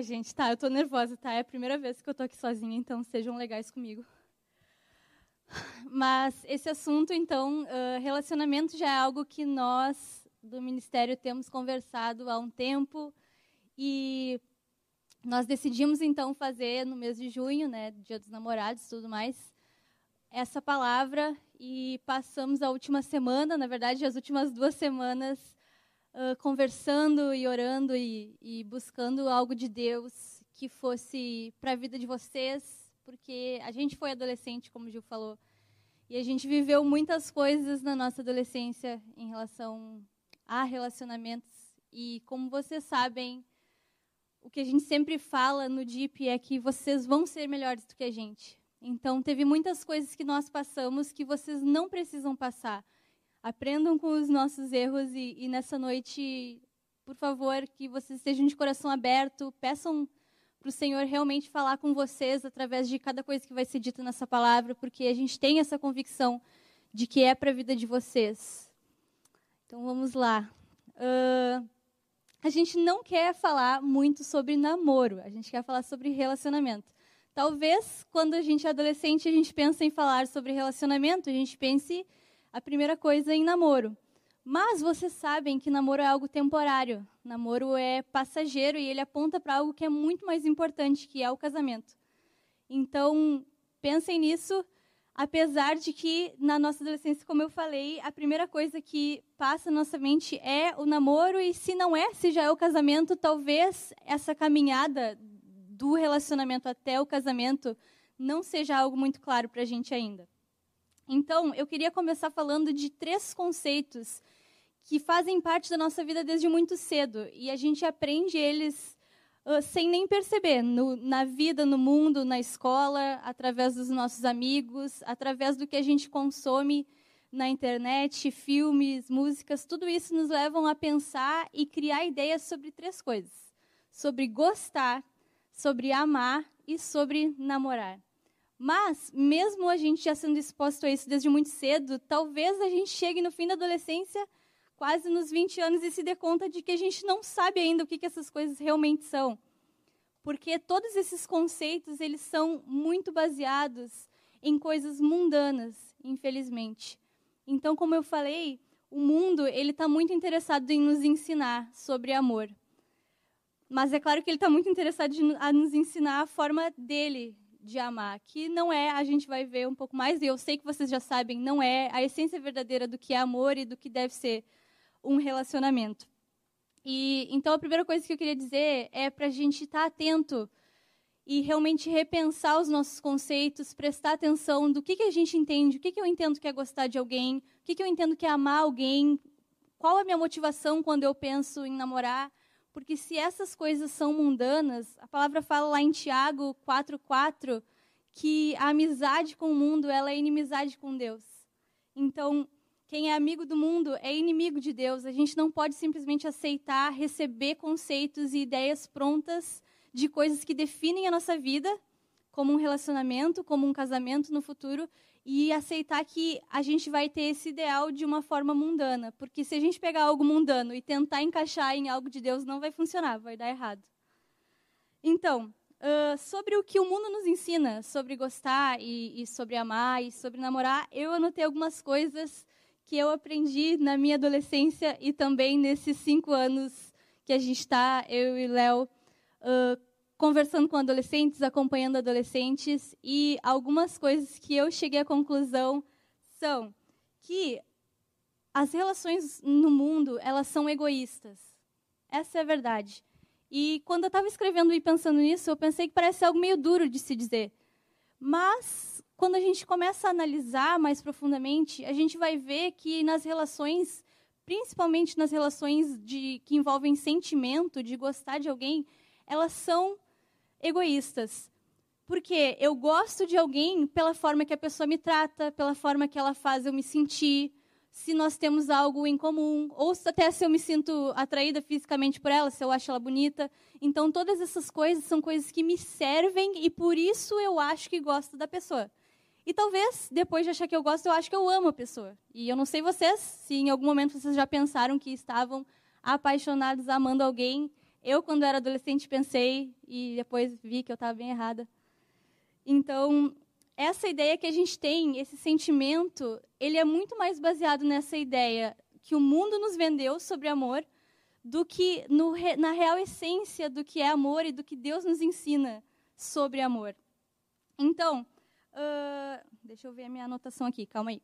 Ai, gente, tá, eu tô nervosa, tá? É a primeira vez que eu tô aqui sozinha, então sejam legais comigo. Mas esse assunto, então, relacionamento já é algo que nós do ministério temos conversado há um tempo e nós decidimos então fazer no mês de junho, né, Dia dos Namorados, tudo mais, essa palavra e passamos a última semana, na verdade, as últimas duas semanas uh, conversando e orando e, e buscando algo de Deus que fosse para a vida de vocês, porque a gente foi adolescente, como o Gil falou, e a gente viveu muitas coisas na nossa adolescência em relação a relacionamentos. E como vocês sabem, o que a gente sempre fala no DIP é que vocês vão ser melhores do que a gente. Então, teve muitas coisas que nós passamos que vocês não precisam passar. Aprendam com os nossos erros e, e nessa noite, por favor, que vocês estejam de coração aberto, peçam para o Senhor realmente falar com vocês através de cada coisa que vai ser dita nessa palavra, porque a gente tem essa convicção de que é para a vida de vocês. Então vamos lá. Uh, a gente não quer falar muito sobre namoro, a gente quer falar sobre relacionamento. Talvez quando a gente é adolescente a gente pensa em falar sobre relacionamento, a gente pense a primeira coisa em namoro. Mas vocês sabem que namoro é algo temporário. Namoro é passageiro e ele aponta para algo que é muito mais importante, que é o casamento. Então, pensem nisso, apesar de que na nossa adolescência, como eu falei, a primeira coisa que passa na nossa mente é o namoro e se não é, se já é o casamento, talvez essa caminhada do relacionamento até o casamento não seja algo muito claro para a gente ainda. Então, eu queria começar falando de três conceitos que fazem parte da nossa vida desde muito cedo. E a gente aprende eles uh, sem nem perceber, no, na vida, no mundo, na escola, através dos nossos amigos, através do que a gente consome na internet, filmes, músicas, tudo isso nos levam a pensar e criar ideias sobre três coisas: sobre gostar, sobre amar e sobre namorar. Mas, mesmo a gente já sendo exposto a isso desde muito cedo, talvez a gente chegue no fim da adolescência, quase nos 20 anos, e se dê conta de que a gente não sabe ainda o que, que essas coisas realmente são. Porque todos esses conceitos, eles são muito baseados em coisas mundanas, infelizmente. Então, como eu falei, o mundo ele está muito interessado em nos ensinar sobre amor. Mas é claro que ele está muito interessado em nos ensinar a forma dele de amar, que não é, a gente vai ver um pouco mais, e eu sei que vocês já sabem, não é a essência verdadeira do que é amor e do que deve ser um relacionamento. E então a primeira coisa que eu queria dizer é para a gente estar tá atento e realmente repensar os nossos conceitos, prestar atenção do que, que a gente entende, o que, que eu entendo que é gostar de alguém, o que, que eu entendo que é amar alguém, qual a minha motivação quando eu penso em namorar, porque se essas coisas são mundanas, a palavra fala lá em Tiago 4:4 que a amizade com o mundo ela é inimizade com Deus. Então, quem é amigo do mundo é inimigo de Deus. A gente não pode simplesmente aceitar, receber conceitos e ideias prontas de coisas que definem a nossa vida, como um relacionamento, como um casamento no futuro, e aceitar que a gente vai ter esse ideal de uma forma mundana. Porque se a gente pegar algo mundano e tentar encaixar em algo de Deus, não vai funcionar, vai dar errado. Então, uh, sobre o que o mundo nos ensina, sobre gostar e, e sobre amar e sobre namorar, eu anotei algumas coisas que eu aprendi na minha adolescência e também nesses cinco anos que a gente está, eu e Léo, uh, conversando com adolescentes, acompanhando adolescentes, e algumas coisas que eu cheguei à conclusão são que as relações no mundo, elas são egoístas. Essa é a verdade. E quando eu estava escrevendo e pensando nisso, eu pensei que parece algo meio duro de se dizer. Mas, quando a gente começa a analisar mais profundamente, a gente vai ver que nas relações, principalmente nas relações de, que envolvem sentimento, de gostar de alguém, elas são egoístas. Porque eu gosto de alguém pela forma que a pessoa me trata, pela forma que ela faz eu me sentir, se nós temos algo em comum, ou até se eu me sinto atraída fisicamente por ela, se eu acho ela bonita. Então, todas essas coisas são coisas que me servem e por isso eu acho que gosto da pessoa. E talvez, depois de achar que eu gosto, eu acho que eu amo a pessoa. E eu não sei vocês, se em algum momento vocês já pensaram que estavam apaixonados, amando alguém Eu, quando era adolescente, pensei e depois vi que eu estava bem errada. Então, essa ideia que a gente tem, esse sentimento, ele é muito mais baseado nessa ideia que o mundo nos vendeu sobre amor do que no, na real essência do que é amor e do que Deus nos ensina sobre amor. Então, uh, deixa eu ver a minha anotação aqui, calma aí.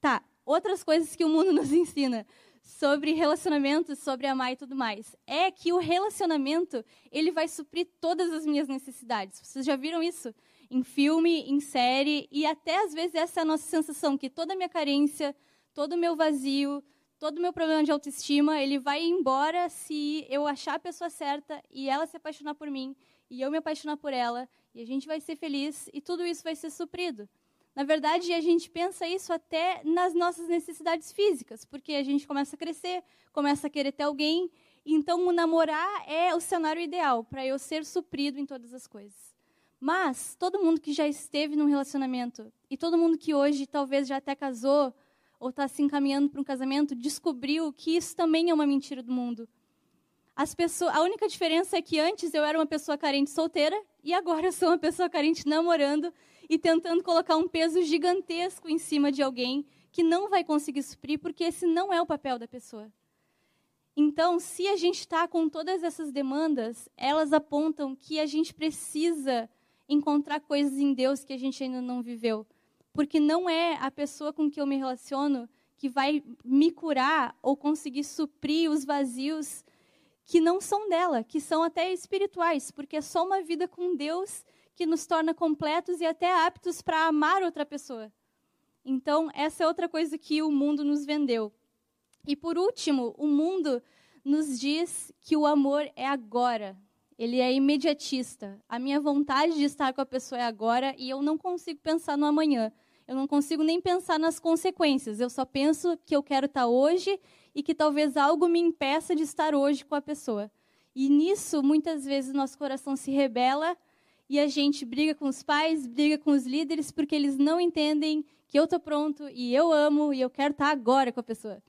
Tá, outras coisas que o mundo nos ensina sobre relacionamentos, sobre amar e tudo mais, é que o relacionamento ele vai suprir todas as minhas necessidades. Vocês já viram isso? Em filme, em série, e até às vezes essa é a nossa sensação, que toda a minha carência, todo o meu vazio, todo o meu problema de autoestima, ele vai embora se eu achar a pessoa certa e ela se apaixonar por mim, e eu me apaixonar por ela, e a gente vai ser feliz, e tudo isso vai ser suprido. Na verdade, a gente pensa isso até nas nossas necessidades físicas, porque a gente começa a crescer, começa a querer ter alguém. Então, o namorar é o cenário ideal para eu ser suprido em todas as coisas. Mas todo mundo que já esteve num relacionamento e todo mundo que hoje talvez já até casou ou está se encaminhando para um casamento descobriu que isso também é uma mentira do mundo. As pessoas, a única diferença é que antes eu era uma pessoa carente solteira e agora eu sou uma pessoa carente namorando e tentando colocar um peso gigantesco em cima de alguém que não vai conseguir suprir, porque esse não é o papel da pessoa. Então, se a gente está com todas essas demandas, elas apontam que a gente precisa encontrar coisas em Deus que a gente ainda não viveu. Porque não é a pessoa com que eu me relaciono que vai me curar ou conseguir suprir os vazios que não são dela, que são até espirituais, porque é só uma vida com Deus que nos torna completos e até aptos para amar outra pessoa. Então, essa é outra coisa que o mundo nos vendeu. E por último, o mundo nos diz que o amor é agora. Ele é imediatista. A minha vontade de estar com a pessoa é agora e eu não consigo pensar no amanhã. Eu não consigo nem pensar nas consequências. Eu só penso que eu quero estar hoje e que talvez algo me impeça de estar hoje com a pessoa. E nisso, muitas vezes, nosso coração se rebela e a gente briga com os pais, briga com os líderes, porque eles não entendem que eu estou pronto e eu amo e eu quero estar agora com a pessoa.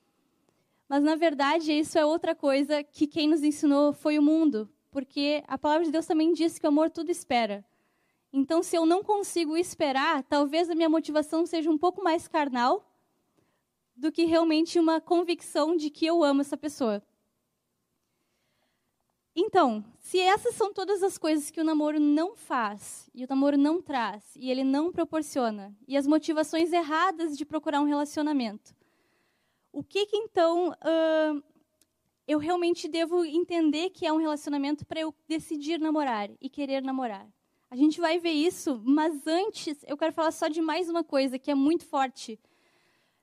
Mas, na verdade, isso é outra coisa que quem nos ensinou foi o mundo, porque a palavra de Deus também diz que o amor tudo espera. Então, se eu não consigo esperar, talvez a minha motivação seja um pouco mais carnal do que realmente uma convicção de que eu amo essa pessoa. Então, se essas são todas as coisas que o namoro não faz, e o namoro não traz, e ele não proporciona, e as motivações erradas de procurar um relacionamento, o que, que então uh, eu realmente devo entender que é um relacionamento para eu decidir namorar e querer namorar? A gente vai ver isso, mas antes eu quero falar só de mais uma coisa que é muito forte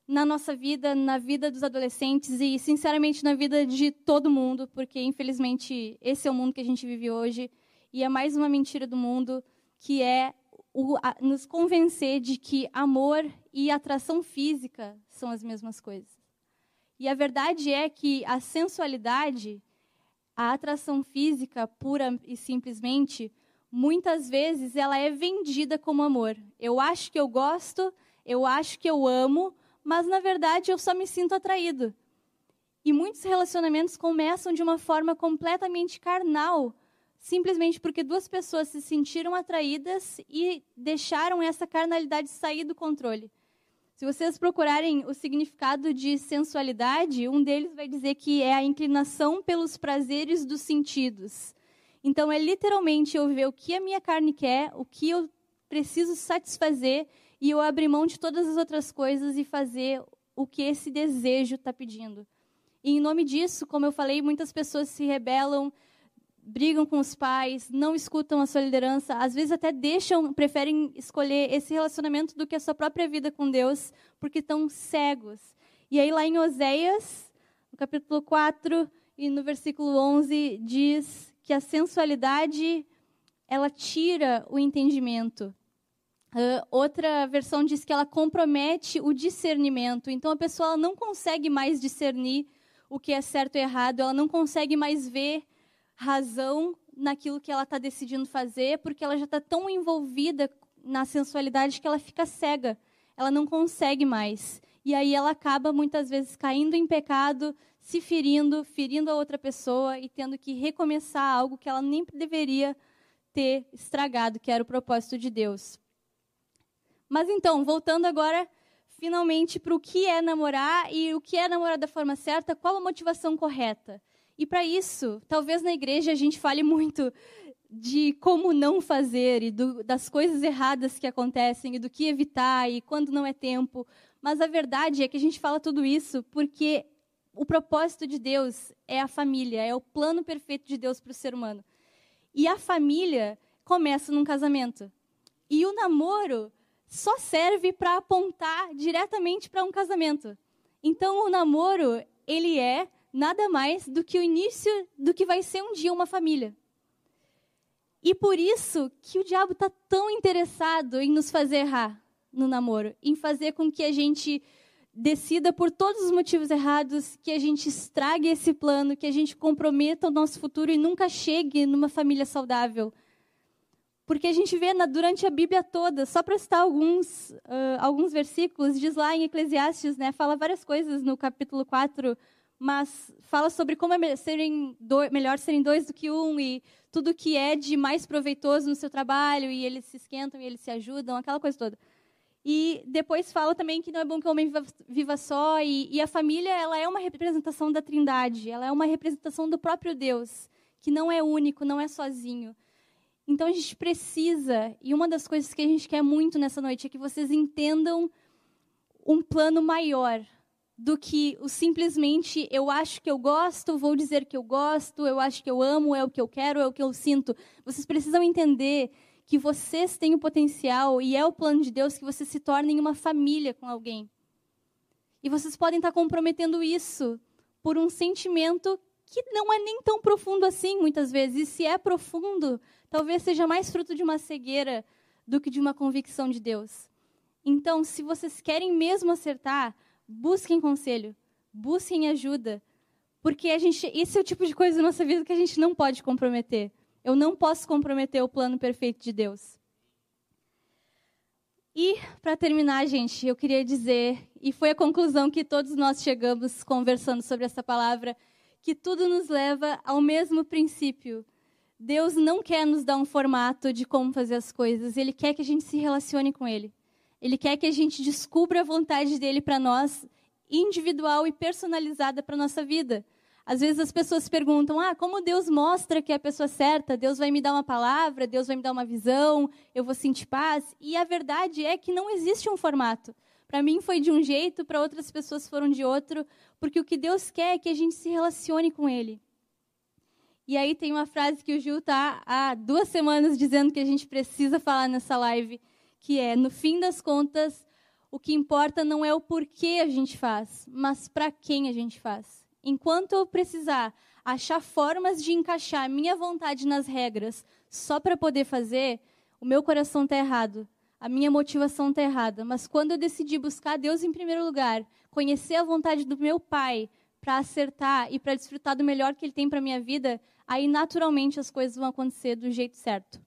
na nossa vida, na vida dos adolescentes e, sinceramente, na vida de todo mundo, porque, infelizmente, esse é o mundo que a gente vive hoje e é mais uma mentira do mundo, que é o, a, nos convencer de que amor e atração física são as mesmas coisas. E a verdade é que a sensualidade, a atração física pura e simplesmente, muitas vezes ela é vendida como amor. Eu acho que eu gosto, eu acho que eu amo, mas na verdade eu só me sinto atraído. E muitos relacionamentos começam de uma forma completamente carnal, simplesmente porque duas pessoas se sentiram atraídas e deixaram essa carnalidade sair do controle. Se vocês procurarem o significado de sensualidade, um deles vai dizer que é a inclinação pelos prazeres dos sentidos. Então, é literalmente eu ver o que a minha carne quer, o que eu preciso satisfazer e eu abrir mão de todas as outras coisas e fazer o que esse desejo está pedindo. E em nome disso, como eu falei, muitas pessoas se rebelam, brigam com os pais, não escutam a sua liderança, às vezes até deixam, preferem escolher esse relacionamento do que a sua própria vida com Deus, porque estão cegos. E aí lá em Oséias, no capítulo 4 e no versículo 11, diz que a sensualidade ela tira o entendimento. Uh, outra versão diz que ela compromete o discernimento. Então a pessoa não consegue mais discernir o que é certo e errado, ela não consegue mais ver razão naquilo que ela está decidindo fazer, porque ela já está tão envolvida na sensualidade que ela fica cega. Ela não consegue mais. E aí ela acaba muitas vezes caindo em pecado, se ferindo, ferindo a outra pessoa e tendo que recomeçar algo que ela nem deveria ter estragado, que era o propósito de Deus. Mas então, voltando agora finalmente para o que é namorar e o que é namorar da forma certa, qual a motivação correta. E para isso, talvez na igreja a gente fale muito de como não fazer e do, das coisas erradas que acontecem e do que evitar e quando não é tempo. Mas a verdade é que a gente fala tudo isso porque o propósito de Deus é a família, é o plano perfeito de Deus para o ser humano. E a família começa num casamento. E o namoro só serve para apontar diretamente para um casamento. Então o namoro, ele é nada mais do que o início do que vai ser um dia uma família. E por isso que o diabo está tão interessado em nos fazer errar no namoro, em fazer com que a gente decida por todos os motivos errados, que a gente estrague esse plano, que a gente comprometa o nosso futuro e nunca chegue numa família saudável. Porque a gente vê na, durante a Bíblia toda, só para citar alguns, uh, alguns versículos, diz lá em Eclesiastes, né, fala várias coisas no capítulo 4, mas fala sobre como é serem do, melhor serem dois do que um e tudo que é de mais proveitoso no seu trabalho e eles se esquentam e eles se ajudam, aquela coisa toda. E depois fala também que não é bom que o homem viva, viva só e, e, a família ela é uma representação da Trindade, ela é uma representação do próprio Deus, que não é único, não é sozinho. Então a gente precisa, e uma das coisas que a gente quer muito nessa noite é que vocês entendam um plano maior do que o simplesmente eu acho que eu gosto, vou dizer que eu gosto, eu acho que eu amo, é o que eu quero, é o que eu sinto. Vocês precisam entender que vocês têm o potencial e é o plano de Deus que vocês se tornem uma família com alguém. E vocês podem estar comprometendo isso por um sentimento que não é nem tão profundo assim, muitas vezes. E se é profundo, talvez seja mais fruto de uma cegueira do que de uma convicção de Deus. Então, se vocês querem mesmo acertar, busquem conselho, busquem ajuda, porque a gente, esse é o tipo de coisa na nossa vida que a gente não pode comprometer. Eu não posso comprometer o plano perfeito de Deus. E, para terminar, gente, eu queria dizer, e foi a conclusão que todos nós chegamos conversando sobre essa palavra, que tudo nos leva ao mesmo princípio. Deus não quer nos dar um formato de como fazer as coisas, Ele quer que a gente se relacione com Ele. Ele quer que a gente descubra a vontade dele para nós, individual e personalizada para nossa vida. Às vezes as pessoas perguntam: "Ah, como Deus mostra que é a pessoa certa? Deus vai me dar uma palavra, Deus vai me dar uma visão, eu vou sentir paz?" E a verdade é que não existe um formato. Para mim foi de um jeito, para outras pessoas foram de outro, porque o que Deus quer é que a gente se relacione com Ele. E aí tem uma frase que o Gil está há duas semanas dizendo que a gente precisa falar nessa live, que é, no fim das contas, o que importa não é o porquê a gente faz, mas para quem a gente faz. Enquanto eu precisar achar formas de encaixar a minha vontade nas regras só para poder fazer, o meu coração está errado, a minha motivação está errada. Mas quando eu decidi buscar Deus em primeiro lugar, conhecer a vontade do meu Pai para acertar e para desfrutar do melhor que Ele tem para minha vida, aí naturalmente as coisas vão acontecer do jeito certo.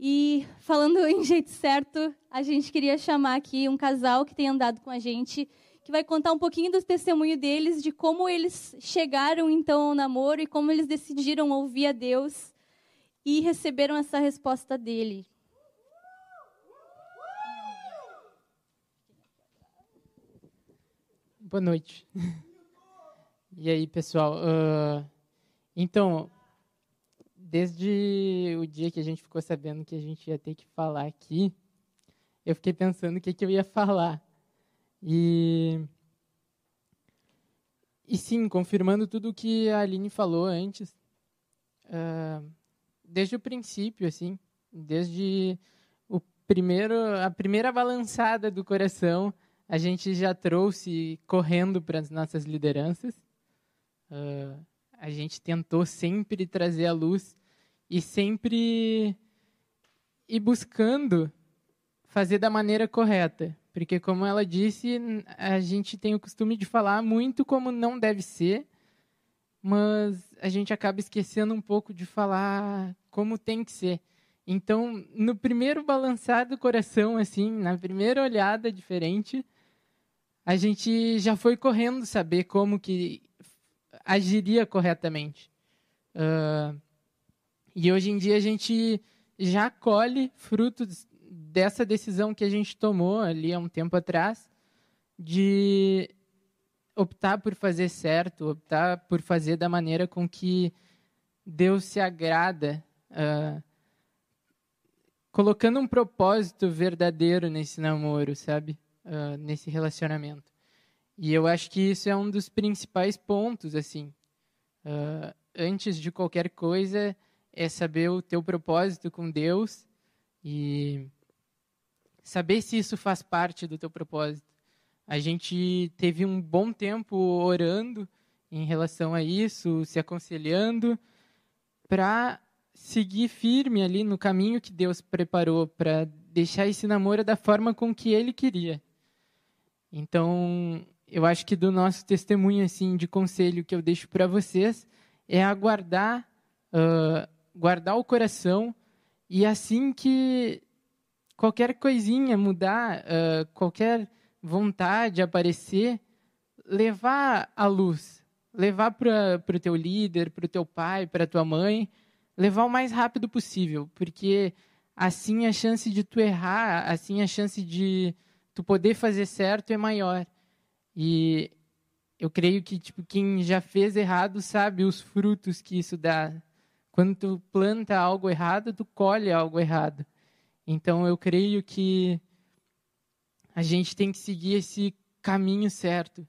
E falando em jeito certo, a gente queria chamar aqui um casal que tem andado com a gente, que vai contar um pouquinho do testemunho deles, de como eles chegaram então ao namoro e como eles decidiram ouvir a Deus e receberam essa resposta dele. Boa noite. E aí, pessoal? Uh, então, desde o dia que a gente ficou sabendo que a gente ia ter que falar aqui, eu fiquei pensando o que, que eu ia falar. E, e sim, confirmando tudo o que a Aline falou antes, uh, desde o princípio, assim, desde o primeiro, a primeira balançada do coração, a gente já trouxe correndo para as nossas lideranças. Uh, a gente tentou sempre trazer a luz e sempre ir buscando fazer da maneira correta. Porque, como ela disse, a gente tem o costume de falar muito como não deve ser, mas a gente acaba esquecendo um pouco de falar como tem que ser. Então, no primeiro balançar do coração, assim, na primeira olhada diferente, a gente já foi correndo saber como que agiria corretamente. Uh, e hoje em dia a gente já colhe frutos dessa decisão que a gente tomou ali há um tempo atrás de optar por fazer certo, optar por fazer da maneira com que Deus se agrada, uh, colocando um propósito verdadeiro nesse namoro, sabe? Uh, nesse relacionamento. E eu acho que isso é um dos principais pontos, assim. Uh, antes de qualquer coisa, é saber o teu propósito com Deus e saber se isso faz parte do teu propósito. A gente teve um bom tempo orando em relação a isso, se aconselhando, para seguir firme ali no caminho que Deus preparou, para deixar esse namoro da forma com que Ele queria. Então, eu acho que do nosso testemunho assim de conselho que eu deixo para vocês é aguardar, uh, guardar o coração e assim que qualquer coisinha mudar, uh, qualquer vontade aparecer, levar a luz, levar para o teu líder, para o teu pai, para tua mãe, levar o mais rápido possível, porque assim a chance de tu errar, assim a chance de tu poder fazer certo é maior. E eu creio que tipo quem já fez errado sabe os frutos que isso dá. Quando tu planta algo errado, tu colhe algo errado. Então eu creio que a gente tem que seguir esse caminho certo.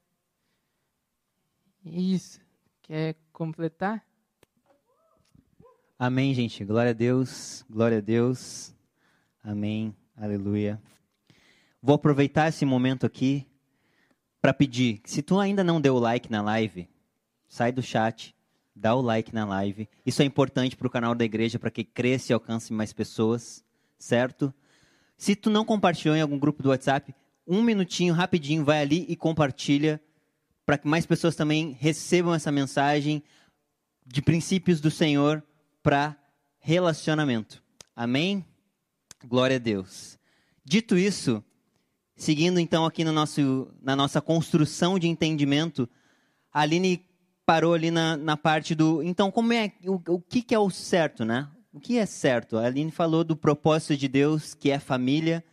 É isso. Quer completar? Amém, gente. Glória a Deus. Glória a Deus. Amém. Aleluia. Vou aproveitar esse momento aqui para pedir, se tu ainda não deu o like na live, sai do chat, dá o like na live. Isso é importante para o canal da igreja, para que cresça e alcance mais pessoas certo? Se tu não compartilhou em algum grupo do WhatsApp, um minutinho, rapidinho, vai ali e compartilha para que mais pessoas também recebam essa mensagem de princípios do Senhor para relacionamento. Amém? Glória a Deus. Dito isso, seguindo então aqui no nosso, na nossa construção de entendimento, a Aline parou ali na, na parte do. Então, como é o, o que, que é o certo, né? O que é certo? A Aline falou do propósito de Deus, que é família.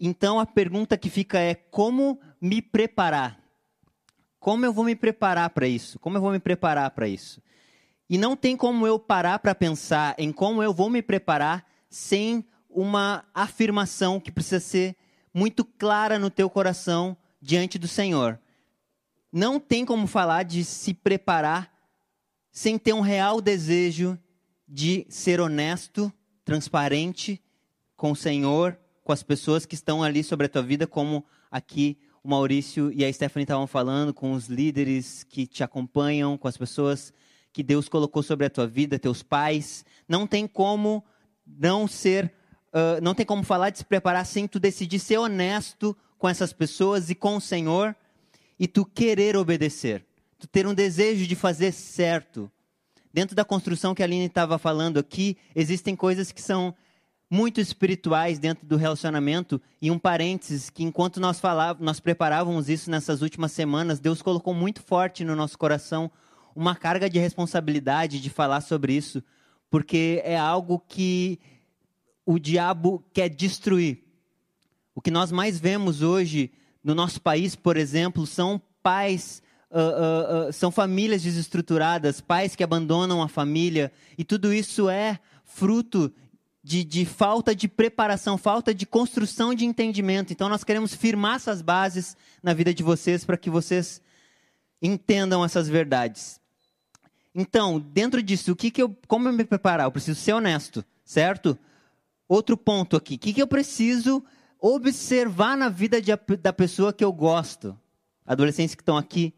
Então a pergunta que fica é: como me preparar? Como eu vou me preparar para isso? Como eu vou me preparar para isso? E não tem como eu parar para pensar em como eu vou me preparar sem uma afirmação que precisa ser muito clara no teu coração diante do Senhor. Não tem como falar de se preparar sem ter um real desejo de ser honesto, transparente com o Senhor, com as pessoas que estão ali sobre a tua vida, como aqui o Maurício e a Stephanie estavam falando, com os líderes que te acompanham, com as pessoas que Deus colocou sobre a tua vida, teus pais. Não tem como não ser, uh, não tem como falar de se preparar sem tu decidir ser honesto com essas pessoas e com o Senhor e tu querer obedecer, tu ter um desejo de fazer certo, Dentro da construção que a Aline estava falando aqui, existem coisas que são muito espirituais dentro do relacionamento. E um parênteses, que enquanto nós, falávamos, nós preparávamos isso nessas últimas semanas, Deus colocou muito forte no nosso coração uma carga de responsabilidade de falar sobre isso, porque é algo que o diabo quer destruir. O que nós mais vemos hoje no nosso país, por exemplo, são pais uh, uh, são famílias desestruturadas, pais que abandonam a família, e tudo isso é fruto de, de, falta de preparação, falta de construção de entendimento. Então, nós queremos firmar essas bases na vida de vocês para que vocês entendam essas verdades. Então, dentro disso, o que, que eu, como eu me preparar? Eu preciso ser honesto, certo? Outro ponto aqui, o que, que eu preciso observar na vida de, da pessoa que eu gosto? Adolescentes que estão aqui,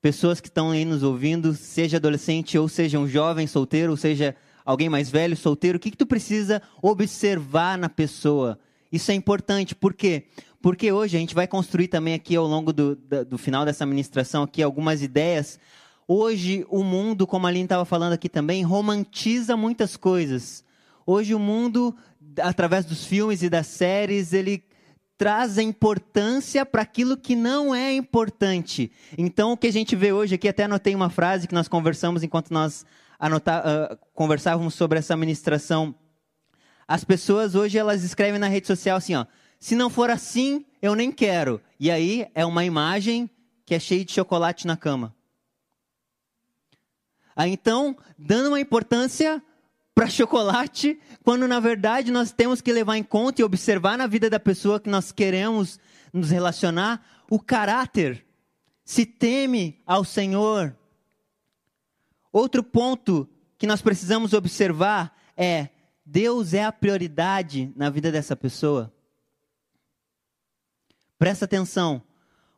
pessoas que estão aí nos ouvindo, seja adolescente ou seja um jovem solteiro, ou seja alguém mais velho solteiro, o que, que tu precisa observar na pessoa? Isso é importante, por quê? Porque hoje a gente vai construir também aqui ao longo do, do, final dessa ministração aqui algumas ideias. Hoje o mundo, como a Aline estava falando aqui também, romantiza muitas coisas. Hoje o mundo, através dos filmes e das séries, ele traz a importância para aquilo que não é importante. Então, o que a gente vê hoje aqui, até anotei uma frase que nós conversamos enquanto nós anotar, uh, conversávamos sobre essa ministração. As pessoas hoje elas escrevem na rede social assim, ó, se não for assim, eu nem quero. E aí é uma imagem que é cheia de chocolate na cama. Aí então, dando uma importância para chocolate, quando na verdade nós temos que levar em conta e observar na vida da pessoa que nós queremos nos relacionar o caráter. Se teme ao Senhor. Outro ponto que nós precisamos observar é: Deus é a prioridade na vida dessa pessoa. Presta atenção.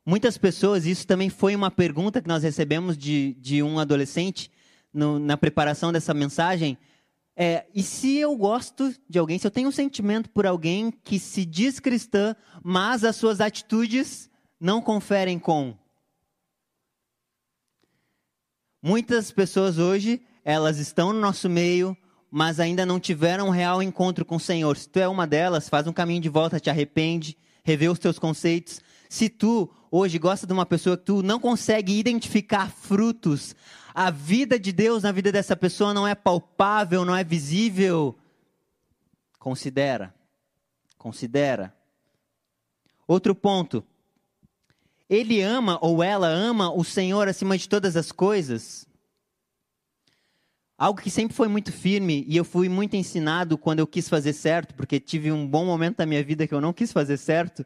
Muitas pessoas, isso também foi uma pergunta que nós recebemos de, de um adolescente no, na preparação dessa mensagem. É, e se eu gosto de alguém, se eu tenho um sentimento por alguém que se diz cristã, mas as suas atitudes não conferem com. Muitas pessoas hoje, elas estão no nosso meio, mas ainda não tiveram um real encontro com o Senhor. Se tu é uma delas, faz um caminho de volta, te arrepende, revê os teus conceitos. Se tu hoje gosta de uma pessoa que tu não consegue identificar frutos, a vida de Deus na vida dessa pessoa não é palpável, não é visível, considera. Considera. Outro ponto. Ele ama ou ela ama o Senhor acima de todas as coisas. Algo que sempre foi muito firme e eu fui muito ensinado quando eu quis fazer certo, porque tive um bom momento da minha vida que eu não quis fazer certo.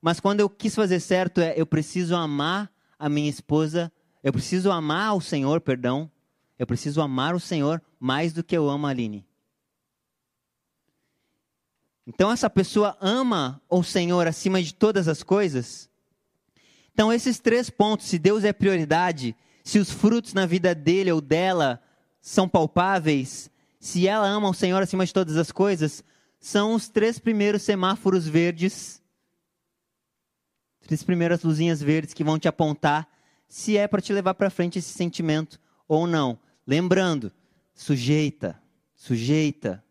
Mas quando eu quis fazer certo é eu preciso amar a minha esposa, eu preciso amar o Senhor, perdão. Eu preciso amar o Senhor mais do que eu amo a Aline. Então essa pessoa ama o Senhor acima de todas as coisas. Então esses três pontos, se Deus é prioridade, se os frutos na vida dele ou dela são palpáveis, se ela ama o Senhor acima de todas as coisas, são os três primeiros semáforos verdes, três primeiras luzinhas verdes que vão te apontar se é para te levar para frente esse sentimento ou não. Lembrando, sujeita, sujeita,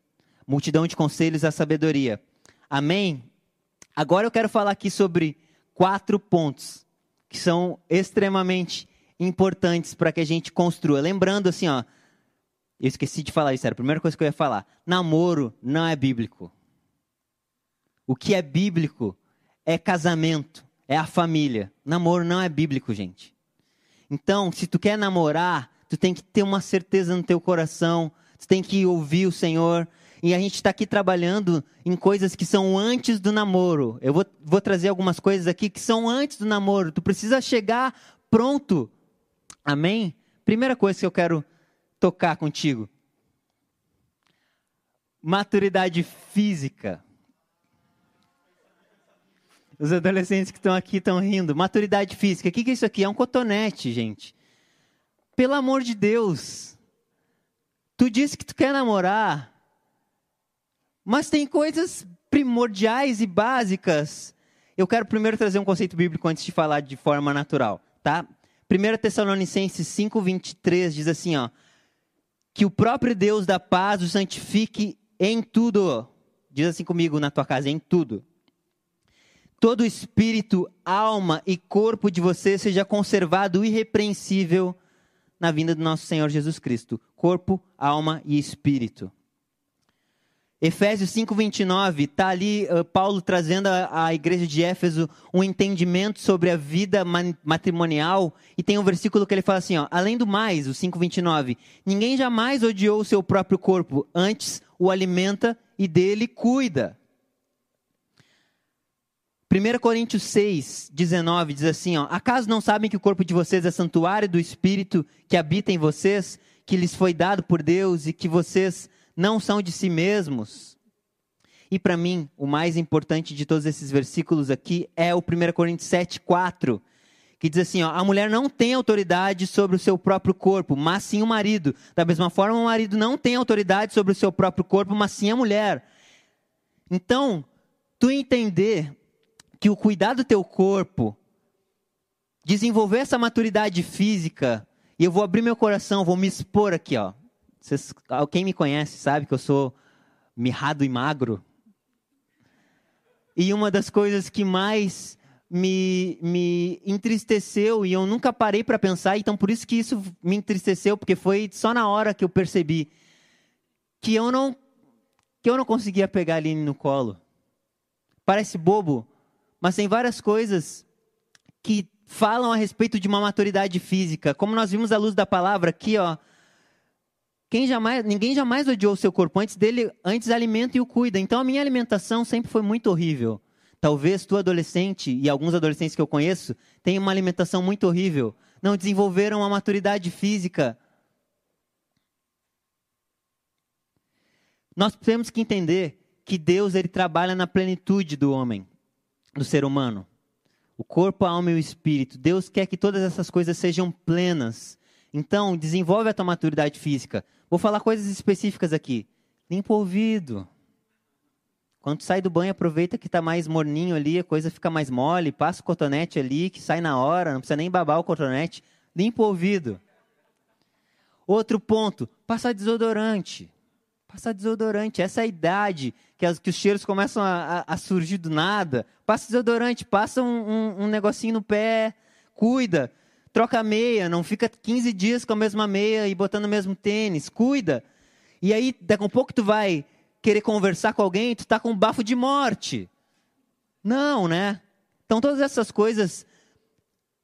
multidão de conselhos à sabedoria. Amém? Agora eu quero falar aqui sobre quatro pontos que são extremamente importantes para que a gente construa. Lembrando assim, ó, eu esqueci de falar isso, era a primeira coisa que eu ia falar. Namoro não é bíblico. O que é bíblico é casamento, é a família. Namoro não é bíblico, gente. Então, se tu quer namorar, tu tem que ter uma certeza no teu coração, tu tem que ouvir o Senhor. E a gente está aqui trabalhando em coisas que são antes do namoro. Eu vou, vou trazer algumas coisas aqui que são antes do namoro. Tu precisa chegar pronto. Amém? Primeira coisa que eu quero tocar contigo. Maturidade física. Os adolescentes que estão aqui estão rindo. Maturidade física. O que, que é isso aqui? É um cotonete, gente. Pelo amor de Deus. Tu disse que tu quer namorar. Mas tem coisas primordiais e básicas. Eu quero primeiro trazer um conceito bíblico antes de falar de forma natural, tá? 1 Tessalonicenses 5:23 diz assim, ó: que o próprio Deus da paz o santifique em tudo. Diz assim comigo na tua casa, em tudo. Todo espírito, alma e corpo de você seja conservado irrepreensível na vinda do nosso Senhor Jesus Cristo. Corpo, alma e espírito. Efésios 5:29 está ali uh, Paulo trazendo à igreja de Éfeso um entendimento sobre a vida matrimonial e tem um versículo que ele fala assim, ó, além do mais, o 5:29, ninguém jamais odiou o seu próprio corpo, antes o alimenta e dele cuida. 1 Coríntios 6, 19 diz assim: ó, Acaso não sabem que o corpo de vocês é santuário do Espírito que habita em vocês, que lhes foi dado por Deus e que vocês não são de si mesmos. E para mim, o mais importante de todos esses versículos aqui é o 1 Coríntios 7, 4, que diz assim: ó, a mulher não tem autoridade sobre o seu próprio corpo, mas sim o marido. Da mesma forma, o marido não tem autoridade sobre o seu próprio corpo, mas sim a mulher. Então, tu entender que o cuidar do teu corpo, desenvolver essa maturidade física, e eu vou abrir meu coração, vou me expor aqui, ó. Vocês, quem me conhece sabe que eu sou mirrado e magro. E uma das coisas que mais me, me entristeceu e eu nunca parei para pensar, então por isso que isso me entristeceu, porque foi só na hora que eu percebi que eu não que eu não conseguia pegar a Aline no colo. Parece bobo, mas tem várias coisas que falam a respeito de uma maturidade física. Como nós vimos à luz da palavra aqui, ó, quem jamais, ninguém jamais odiou o seu corpo antes dele, antes alimenta e o cuida. Então a minha alimentação sempre foi muito horrível. Talvez tu adolescente e alguns adolescentes que eu conheço tenham uma alimentação muito horrível, não desenvolveram a maturidade física. Nós temos que entender que Deus ele trabalha na plenitude do homem, do ser humano. O corpo, a alma e o espírito. Deus quer que todas essas coisas sejam plenas. Então, desenvolve a tua maturidade física. Vou falar coisas específicas aqui. Limpa o ouvido. Quando sai do banho, aproveita que está mais morninho ali, a coisa fica mais mole, passa o cotonete ali, que sai na hora, não precisa nem babar o cotonete. Limpa o ouvido. Outro ponto, passar desodorante. Passar desodorante. Essa é a idade que, as, que os cheiros começam a, a, a, surgir do nada. Passa desodorante, passa um, um, um negocinho no pé, cuida troca a meia, não fica 15 dias com a mesma meia e botando o mesmo tênis, cuida. E aí, daqui a um pouco tu vai querer conversar com alguém, tu tá com um bafo de morte. Não, né? Então todas essas coisas,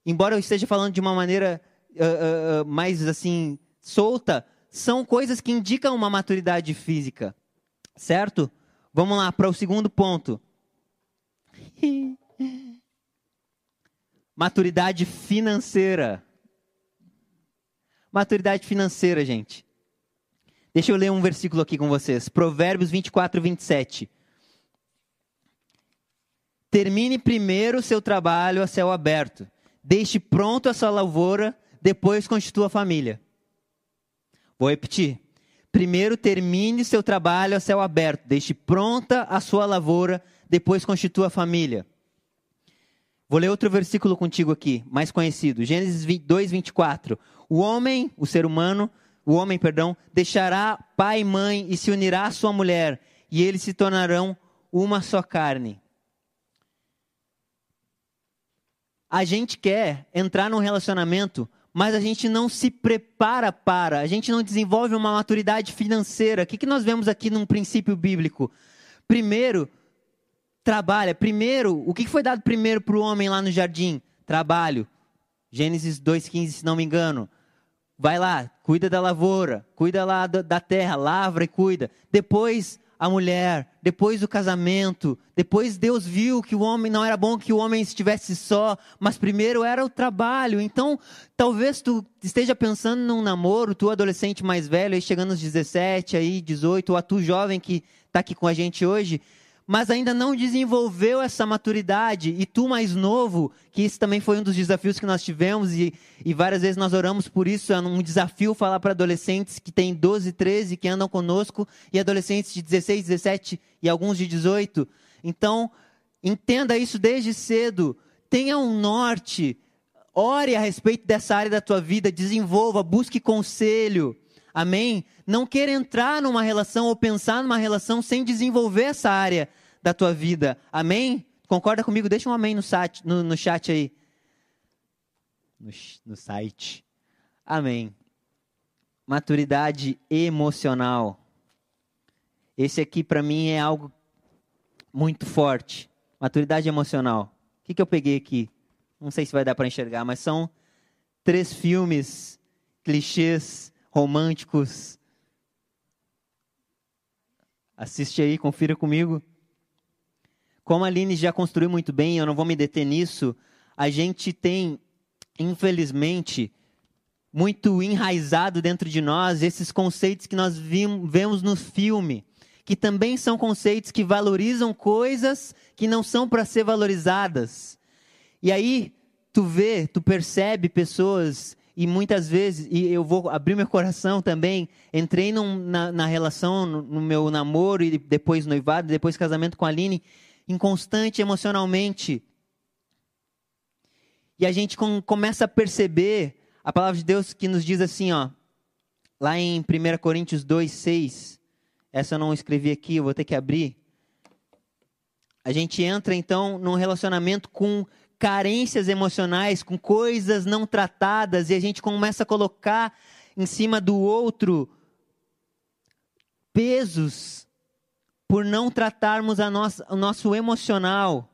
embora eu esteja falando de uma maneira uh, uh, mais assim solta, são coisas que indicam uma maturidade física, certo? Vamos lá para o segundo ponto. Maturidade financeira. Maturidade financeira, gente. Deixa eu ler um versículo aqui com vocês. Provérbios 24, 27. Termine primeiro o seu trabalho a céu aberto. Deixe pronto a sua lavoura, depois constitua a família. Vou repetir. Primeiro termine seu trabalho a céu aberto. Deixe pronta a sua lavoura, depois constitua a família. Vou ler outro versículo contigo aqui, mais conhecido. Gênesis 2, 24. O homem, o ser humano, o homem, perdão, deixará pai e mãe e se unirá à sua mulher, e eles se tornarão uma só carne. A gente quer entrar num relacionamento, mas a gente não se prepara para, a gente não desenvolve uma maturidade financeira. O que, que nós vemos aqui num princípio bíblico? Primeiro, trabalha. Primeiro, o que foi dado primeiro para o homem lá no jardim? Trabalho. Gênesis 2,15, se não me engano. Vai lá, cuida da lavoura, cuida lá da terra, lavra e cuida. Depois a mulher, depois o casamento, depois Deus viu que o homem não era bom que o homem estivesse só, mas primeiro era o trabalho. Então, talvez tu esteja pensando num namoro, tu adolescente mais velho, aí chegando aos 17, aí 18, ou a tu jovem que está aqui com a gente hoje, mas ainda não desenvolveu essa maturidade. E tu, mais novo, que isso também foi um dos desafios que nós tivemos, e, e várias vezes nós oramos por isso. É um desafio falar para adolescentes que têm 12, 13, que andam conosco, e adolescentes de 16, 17 e alguns de 18. Então, entenda isso desde cedo. Tenha um norte. Ore a respeito dessa área da tua vida, desenvolva, busque conselho. Amém? Não queira entrar numa relação ou pensar numa relação sem desenvolver essa área da tua vida. Amém? Concorda comigo? Deixa um amém no, site, no, no chat aí. No, no site. Amém. Maturidade emocional. Esse aqui para mim é algo muito forte. Maturidade emocional. O que, que eu peguei aqui? Não sei se vai dar para enxergar, mas são três filmes clichês românticos. Assiste aí, confira comigo. Como a Aline já construiu muito bem, eu não vou me deter nisso, a gente tem, infelizmente, muito enraizado dentro de nós esses conceitos que nós vemos no filme, que também são conceitos que valorizam coisas que não são para ser valorizadas. E aí, tu vê, tu percebe pessoas e muitas vezes, e eu vou abrir meu coração também, entrei num, na, na, relação, no, no, meu namoro e depois noivado, depois casamento com a Aline, inconstante emocionalmente. E a gente com, começa a perceber a palavra de Deus que nos diz assim, ó, lá em 1 Coríntios 2, 6, essa eu não escrevi aqui, eu vou ter que abrir. A gente entra então num relacionamento com carências emocionais, com coisas não tratadas, e a gente começa a colocar em cima do outro pesos por não tratarmos a nossa, o nosso emocional.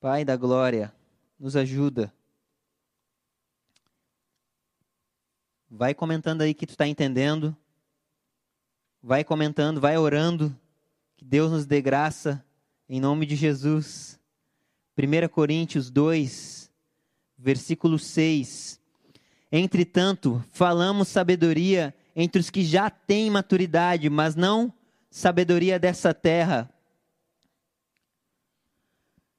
Pai da glória, nos ajuda. Vai comentando aí que tu está entendendo. Vai comentando, vai orando. Que Deus nos dê graça, em nome de Jesus. 1 Coríntios 2, versículo 6. Entretanto, falamos sabedoria entre os que já têm maturidade, mas não sabedoria dessa terra.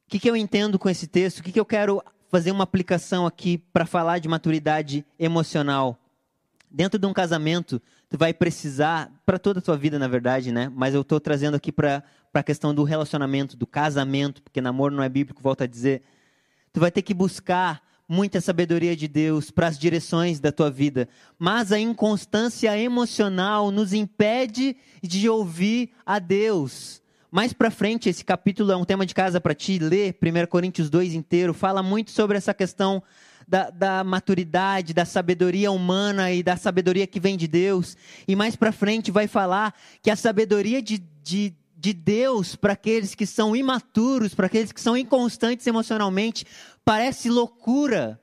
O que, que eu entendo com esse texto? O que, que eu quero fazer uma aplicação aqui para falar de maturidade emocional? Dentro de um casamento, tu vai precisar, para toda a tua vida, na verdade, né? Mas eu estou trazendo aqui para a questão do relacionamento, do casamento, porque namoro não é bíblico, volta a dizer. Tu vai ter que buscar muita sabedoria de Deus para as direções da tua vida, mas a inconstância emocional nos impede de ouvir a Deus. Mais para frente, esse capítulo é um tema de casa para ti ler, 1 Coríntios 2 inteiro, fala muito sobre essa questão da, da, maturidade, da sabedoria humana e da sabedoria que vem de Deus. E mais para frente vai falar que a sabedoria de, de, de Deus para aqueles que são imaturos, para aqueles que são inconstantes emocionalmente, parece loucura.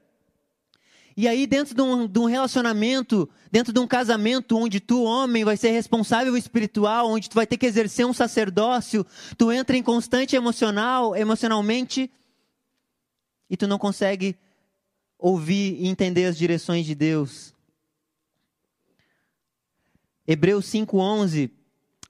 E aí, dentro de um, de um, relacionamento, dentro de um casamento, onde tu, homem, vai ser responsável espiritual, onde tu vai ter que exercer um sacerdócio, tu entra em constante emocional, emocionalmente, e tu não consegue ouvir e entender as direções de Deus. Hebreus 5,11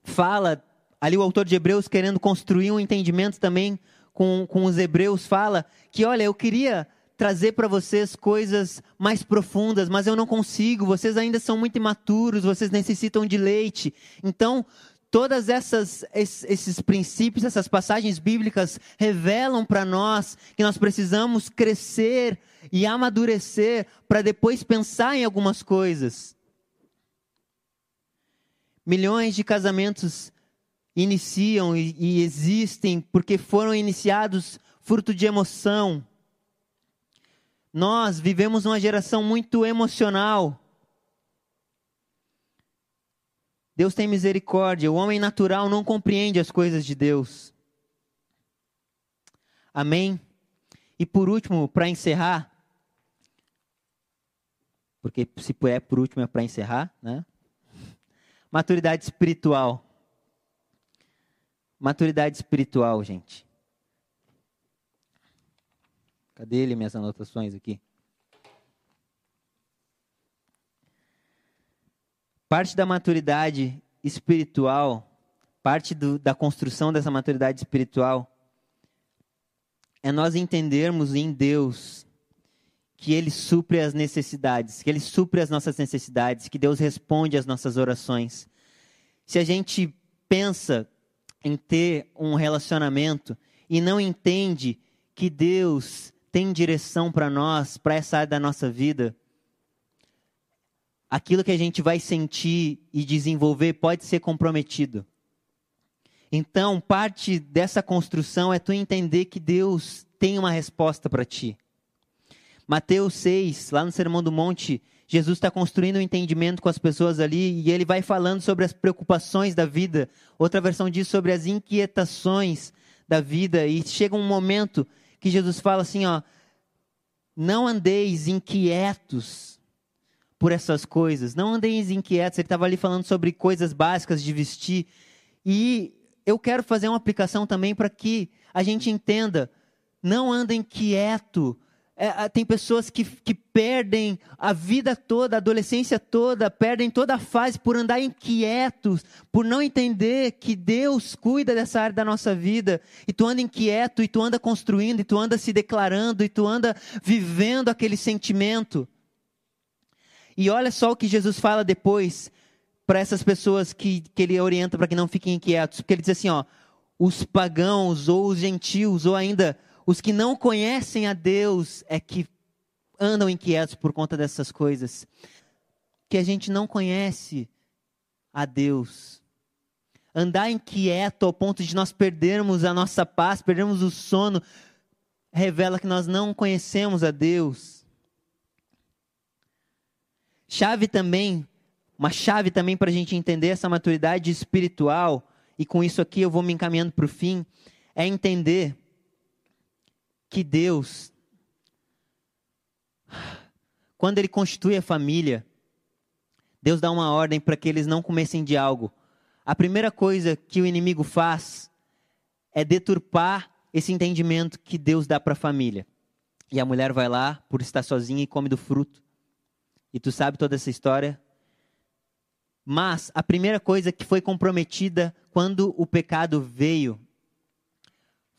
fala, ali o autor de Hebreus querendo construir um entendimento também com, com os hebreus, fala que, olha, eu queria trazer para vocês coisas mais profundas, mas eu não consigo, vocês ainda são muito imaturos, vocês necessitam de leite. Então, todas essas esses princípios, essas passagens bíblicas revelam para nós que nós precisamos crescer e amadurecer para depois pensar em algumas coisas. Milhões de casamentos iniciam e, e existem porque foram iniciados fruto de emoção. Nós vivemos uma geração muito emocional. Deus tem misericórdia. O homem natural não compreende as coisas de Deus. Amém? E por último, para encerrar, porque se é por último é para encerrar, né? Maturidade espiritual. Maturidade espiritual, gente. Cadê ele, minhas anotações aqui? Parte da maturidade espiritual, parte do, da construção dessa maturidade espiritual, é nós entendermos em Deus que Ele supre as necessidades, que Ele supre as nossas necessidades, que Deus responde às nossas orações. Se a gente pensa em ter um relacionamento e não entende que Deus tem direção para nós, para essa área da nossa vida, aquilo que a gente vai sentir e desenvolver pode ser comprometido. Então, parte dessa construção é tu entender que Deus tem uma resposta para ti. Mateus 6, lá no Sermão do Monte, Jesus está construindo um entendimento com as pessoas ali e ele vai falando sobre as preocupações da vida. Outra versão diz sobre as inquietações da vida. E chega um momento que Jesus fala assim: ó, não andeis inquietos por essas coisas. Não andeis inquietos. Ele estava ali falando sobre coisas básicas de vestir. E eu quero fazer uma aplicação também para que a gente entenda. Não anda inquieto é, tem pessoas que, que perdem a vida toda, a adolescência toda, perdem toda a fase por andar inquietos, por não entender que Deus cuida dessa área da nossa vida. E tu anda inquieto, e tu anda construindo, e tu anda se declarando, e tu anda vivendo aquele sentimento. E olha só o que Jesus fala depois para essas pessoas que, que ele orienta para que não fiquem inquietos. Porque ele diz assim: ó, os pagãos, ou os gentios, ou ainda os que não conhecem a Deus é que andam inquietos por conta dessas coisas. Que a gente não conhece a Deus. andar inquieto ao ponto de nós perdermos a nossa paz, perdermos o sono, revela que nós não conhecemos a Deus. Chave também, uma chave também para a gente entender essa maturidade espiritual, e com isso aqui eu vou me encaminhando para o fim, é entender que Deus, quando Ele constitui a família, Deus dá uma ordem para que eles não comessem de algo. A primeira coisa que o inimigo faz é deturpar esse entendimento que Deus dá para a família. E a mulher vai lá, por estar sozinha, e come do fruto. E tu sabe toda essa história? Mas a primeira coisa que foi comprometida quando o pecado veio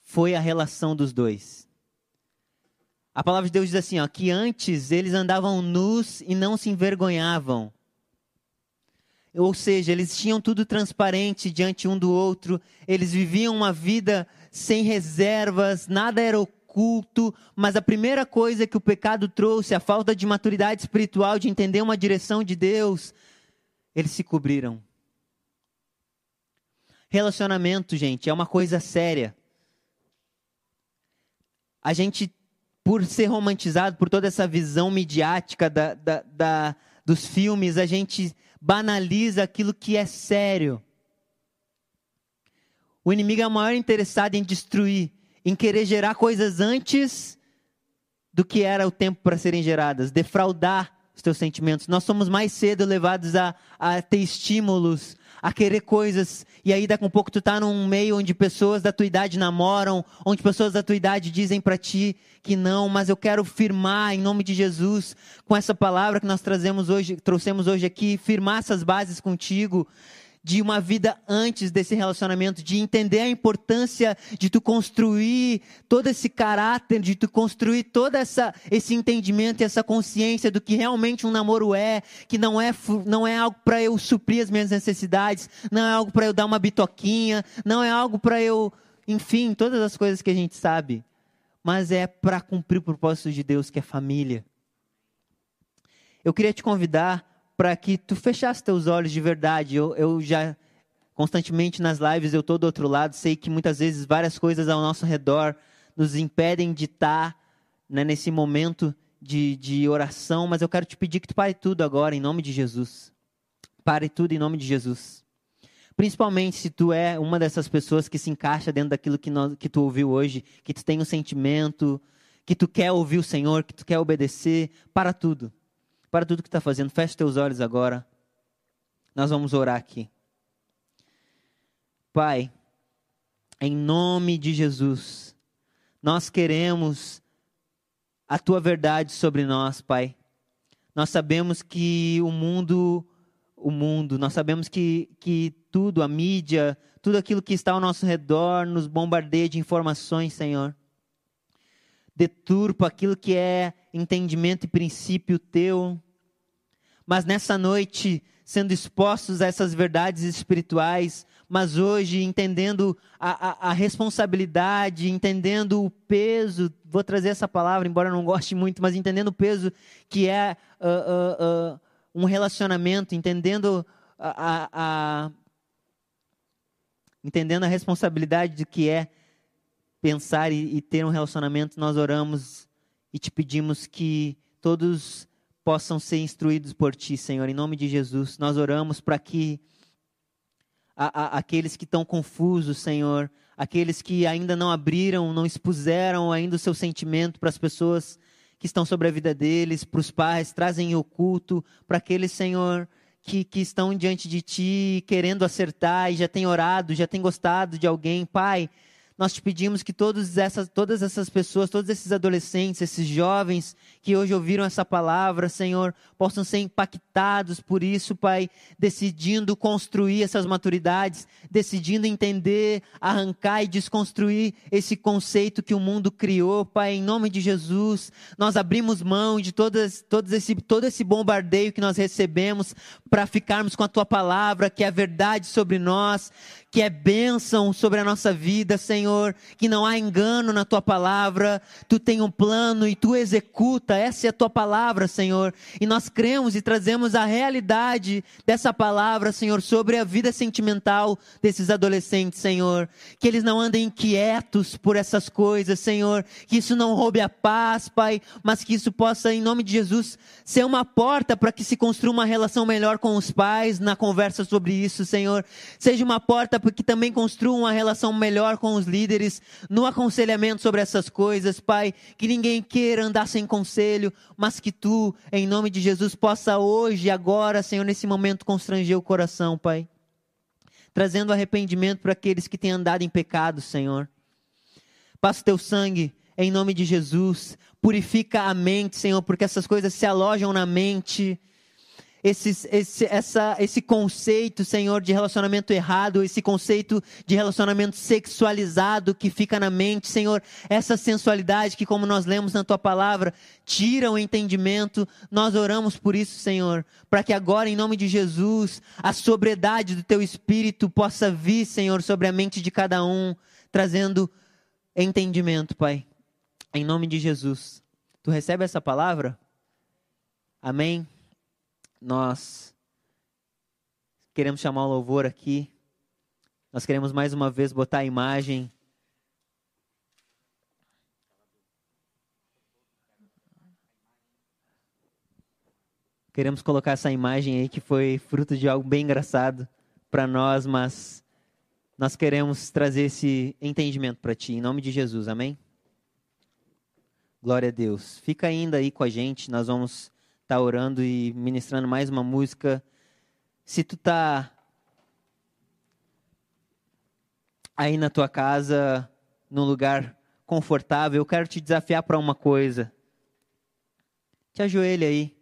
foi a relação dos dois. A palavra de Deus diz assim, ó, que antes eles andavam nus e não se envergonhavam. Ou seja, eles tinham tudo transparente diante um do outro, eles viviam uma vida sem reservas, nada era oculto, mas a primeira coisa que o pecado trouxe, a falta de maturidade espiritual, de entender uma direção de Deus, eles se cobriram. Relacionamento, gente, é uma coisa séria. A gente, por ser romantizado por toda essa visão midiática da, da, da dos filmes, a gente banaliza aquilo que é sério. O inimigo é o maior interessado em destruir, em querer gerar coisas antes do que era o tempo para serem geradas, defraudar os teus sentimentos. Nós somos mais cedo levados a, a ter estímulos, a querer coisas, e aí daqui a um pouco tu tá num meio onde pessoas da tua idade namoram, onde pessoas da tua idade dizem para ti que não, mas eu quero firmar em nome de Jesus com essa palavra que nós trazemos hoje, trouxemos hoje aqui, firmar essas bases contigo de uma vida antes desse relacionamento, de entender a importância de tu construir todo esse caráter, de tu construir todo essa, esse entendimento e essa consciência do que realmente um namoro é, que não é, não é algo para eu suprir as minhas necessidades, não é algo para eu dar uma bitoquinha, não é algo para eu, enfim, todas as coisas que a gente sabe, mas é para cumprir o propósito de Deus, que é família. Eu queria te convidar para que tu fechasse teus olhos de verdade. Eu, eu já constantemente nas lives eu estou do outro lado, sei que muitas vezes várias coisas ao nosso redor nos impedem de estar tá, né, nesse momento de, de oração, mas eu quero te pedir que tu pare tudo agora em nome de Jesus. Pare tudo em nome de Jesus. Principalmente se tu é uma dessas pessoas que se encaixa dentro daquilo que, nós, que tu ouviu hoje, que tu tem um sentimento, que tu quer ouvir o Senhor, que tu quer obedecer, para tudo. Para tudo que está fazendo, feche teus olhos agora. Nós vamos orar aqui. Pai, em nome de Jesus, nós queremos a tua verdade sobre nós, Pai. Nós sabemos que o mundo, o mundo, nós sabemos que, que tudo, a mídia, tudo aquilo que está ao nosso redor nos bombardeia de informações, Senhor. Deturpa aquilo que é entendimento e princípio teu. Mas nessa noite, sendo expostos a essas verdades espirituais, mas hoje entendendo a, a, a, responsabilidade, entendendo o peso, vou trazer essa palavra, embora não goste muito, mas entendendo o peso que é uh, uh, uh, um relacionamento, entendendo a, a, entendendo a responsabilidade do que é pensar e, e ter um relacionamento, nós oramos e te pedimos que todos possam ser instruídos por Ti, Senhor. Em nome de Jesus, nós oramos para que a, a, aqueles que estão confusos, Senhor, aqueles que ainda não abriram, não expuseram ainda o seu sentimento para as pessoas que estão sobre a vida deles, para os pais, trazem oculto, para aqueles, Senhor, que, que estão diante de Ti, querendo acertar e já têm orado, já têm gostado de alguém. Pai, nós te pedimos que todas essas, todas essas pessoas, todos esses adolescentes, esses jovens que hoje ouviram essa palavra, Senhor, possam ser impactados por isso, Pai, decidindo construir essas maturidades, decidindo entender, arrancar e desconstruir esse conceito que o mundo criou, Pai, em nome de Jesus, nós abrimos mão de todas, todos esse, todo esse bombardeio que nós recebemos para ficarmos com a Tua palavra, que é a verdade sobre nós, que é bênção sobre a nossa vida, Senhor, que não há engano na tua palavra, tu tem um plano e tu executa, essa é a tua palavra, Senhor. E nós cremos e trazemos a realidade dessa palavra, Senhor, sobre a vida sentimental desses adolescentes, Senhor. Que eles não andem inquietos por essas coisas, Senhor, que isso não roube a paz, Pai, mas que isso possa, em nome de Jesus, ser uma porta para que se construa uma relação melhor com os pais na conversa sobre isso, Senhor. Seja uma porta que também construam uma relação melhor com os líderes, no aconselhamento sobre essas coisas, Pai. Que ninguém queira andar sem conselho, mas que Tu, em nome de Jesus, possa hoje, agora, Senhor, nesse momento, constranger o coração, Pai. Trazendo arrependimento para aqueles que têm andado em pecado, Senhor. Passa Teu sangue em nome de Jesus. Purifica a mente, Senhor, porque essas coisas se alojam na mente esse, esse, essa, esse conceito, Senhor, de relacionamento errado, esse conceito de relacionamento sexualizado que fica na mente, Senhor, essa sensualidade que, como nós lemos na tua palavra, tira o entendimento. Nós oramos por isso, Senhor, para que agora, em nome de Jesus, a sobriedade do teu espírito possa vir, Senhor, sobre a mente de cada um, trazendo entendimento, Pai. Em nome de Jesus. Tu recebe essa palavra? Amém nós queremos chamar o louvor aqui. Nós queremos mais uma vez botar a imagem. Queremos colocar essa imagem aí que foi fruto de algo bem engraçado para nós, mas nós queremos trazer esse entendimento para ti, em nome de Jesus, amém? Glória a Deus. Fica ainda aí com a gente, nós vamos tá orando e ministrando mais uma música. Se tu tá aí na tua casa, num lugar confortável, eu quero te desafiar para uma coisa. Te ajoelha aí.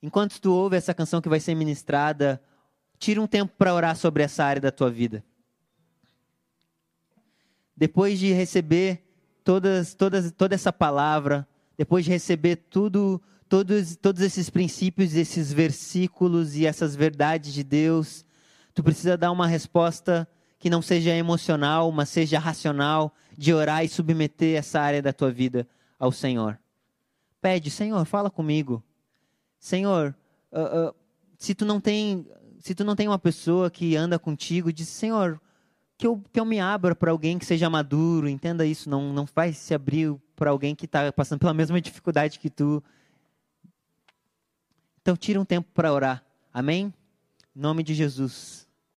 Enquanto tu ouve essa canção que vai ser ministrada, tira um tempo para orar sobre essa área da tua vida. Depois de receber todas, todas, toda essa palavra, depois de receber tudo todos, todos esses princípios, esses versículos e essas verdades de Deus, tu precisa dar uma resposta que não seja emocional, mas seja racional, de orar e submeter essa área da tua vida ao Senhor. Pede, Senhor, fala comigo. Senhor, uh, uh, se tu não tem, se tu não tem uma pessoa que anda contigo, diz, Senhor, que eu, que eu me abra para alguém que seja maduro, entenda isso, não, não faz se abrir para alguém que está passando pela mesma dificuldade que tu. Então, tira um tempo para orar. Amém? Em nome de Jesus.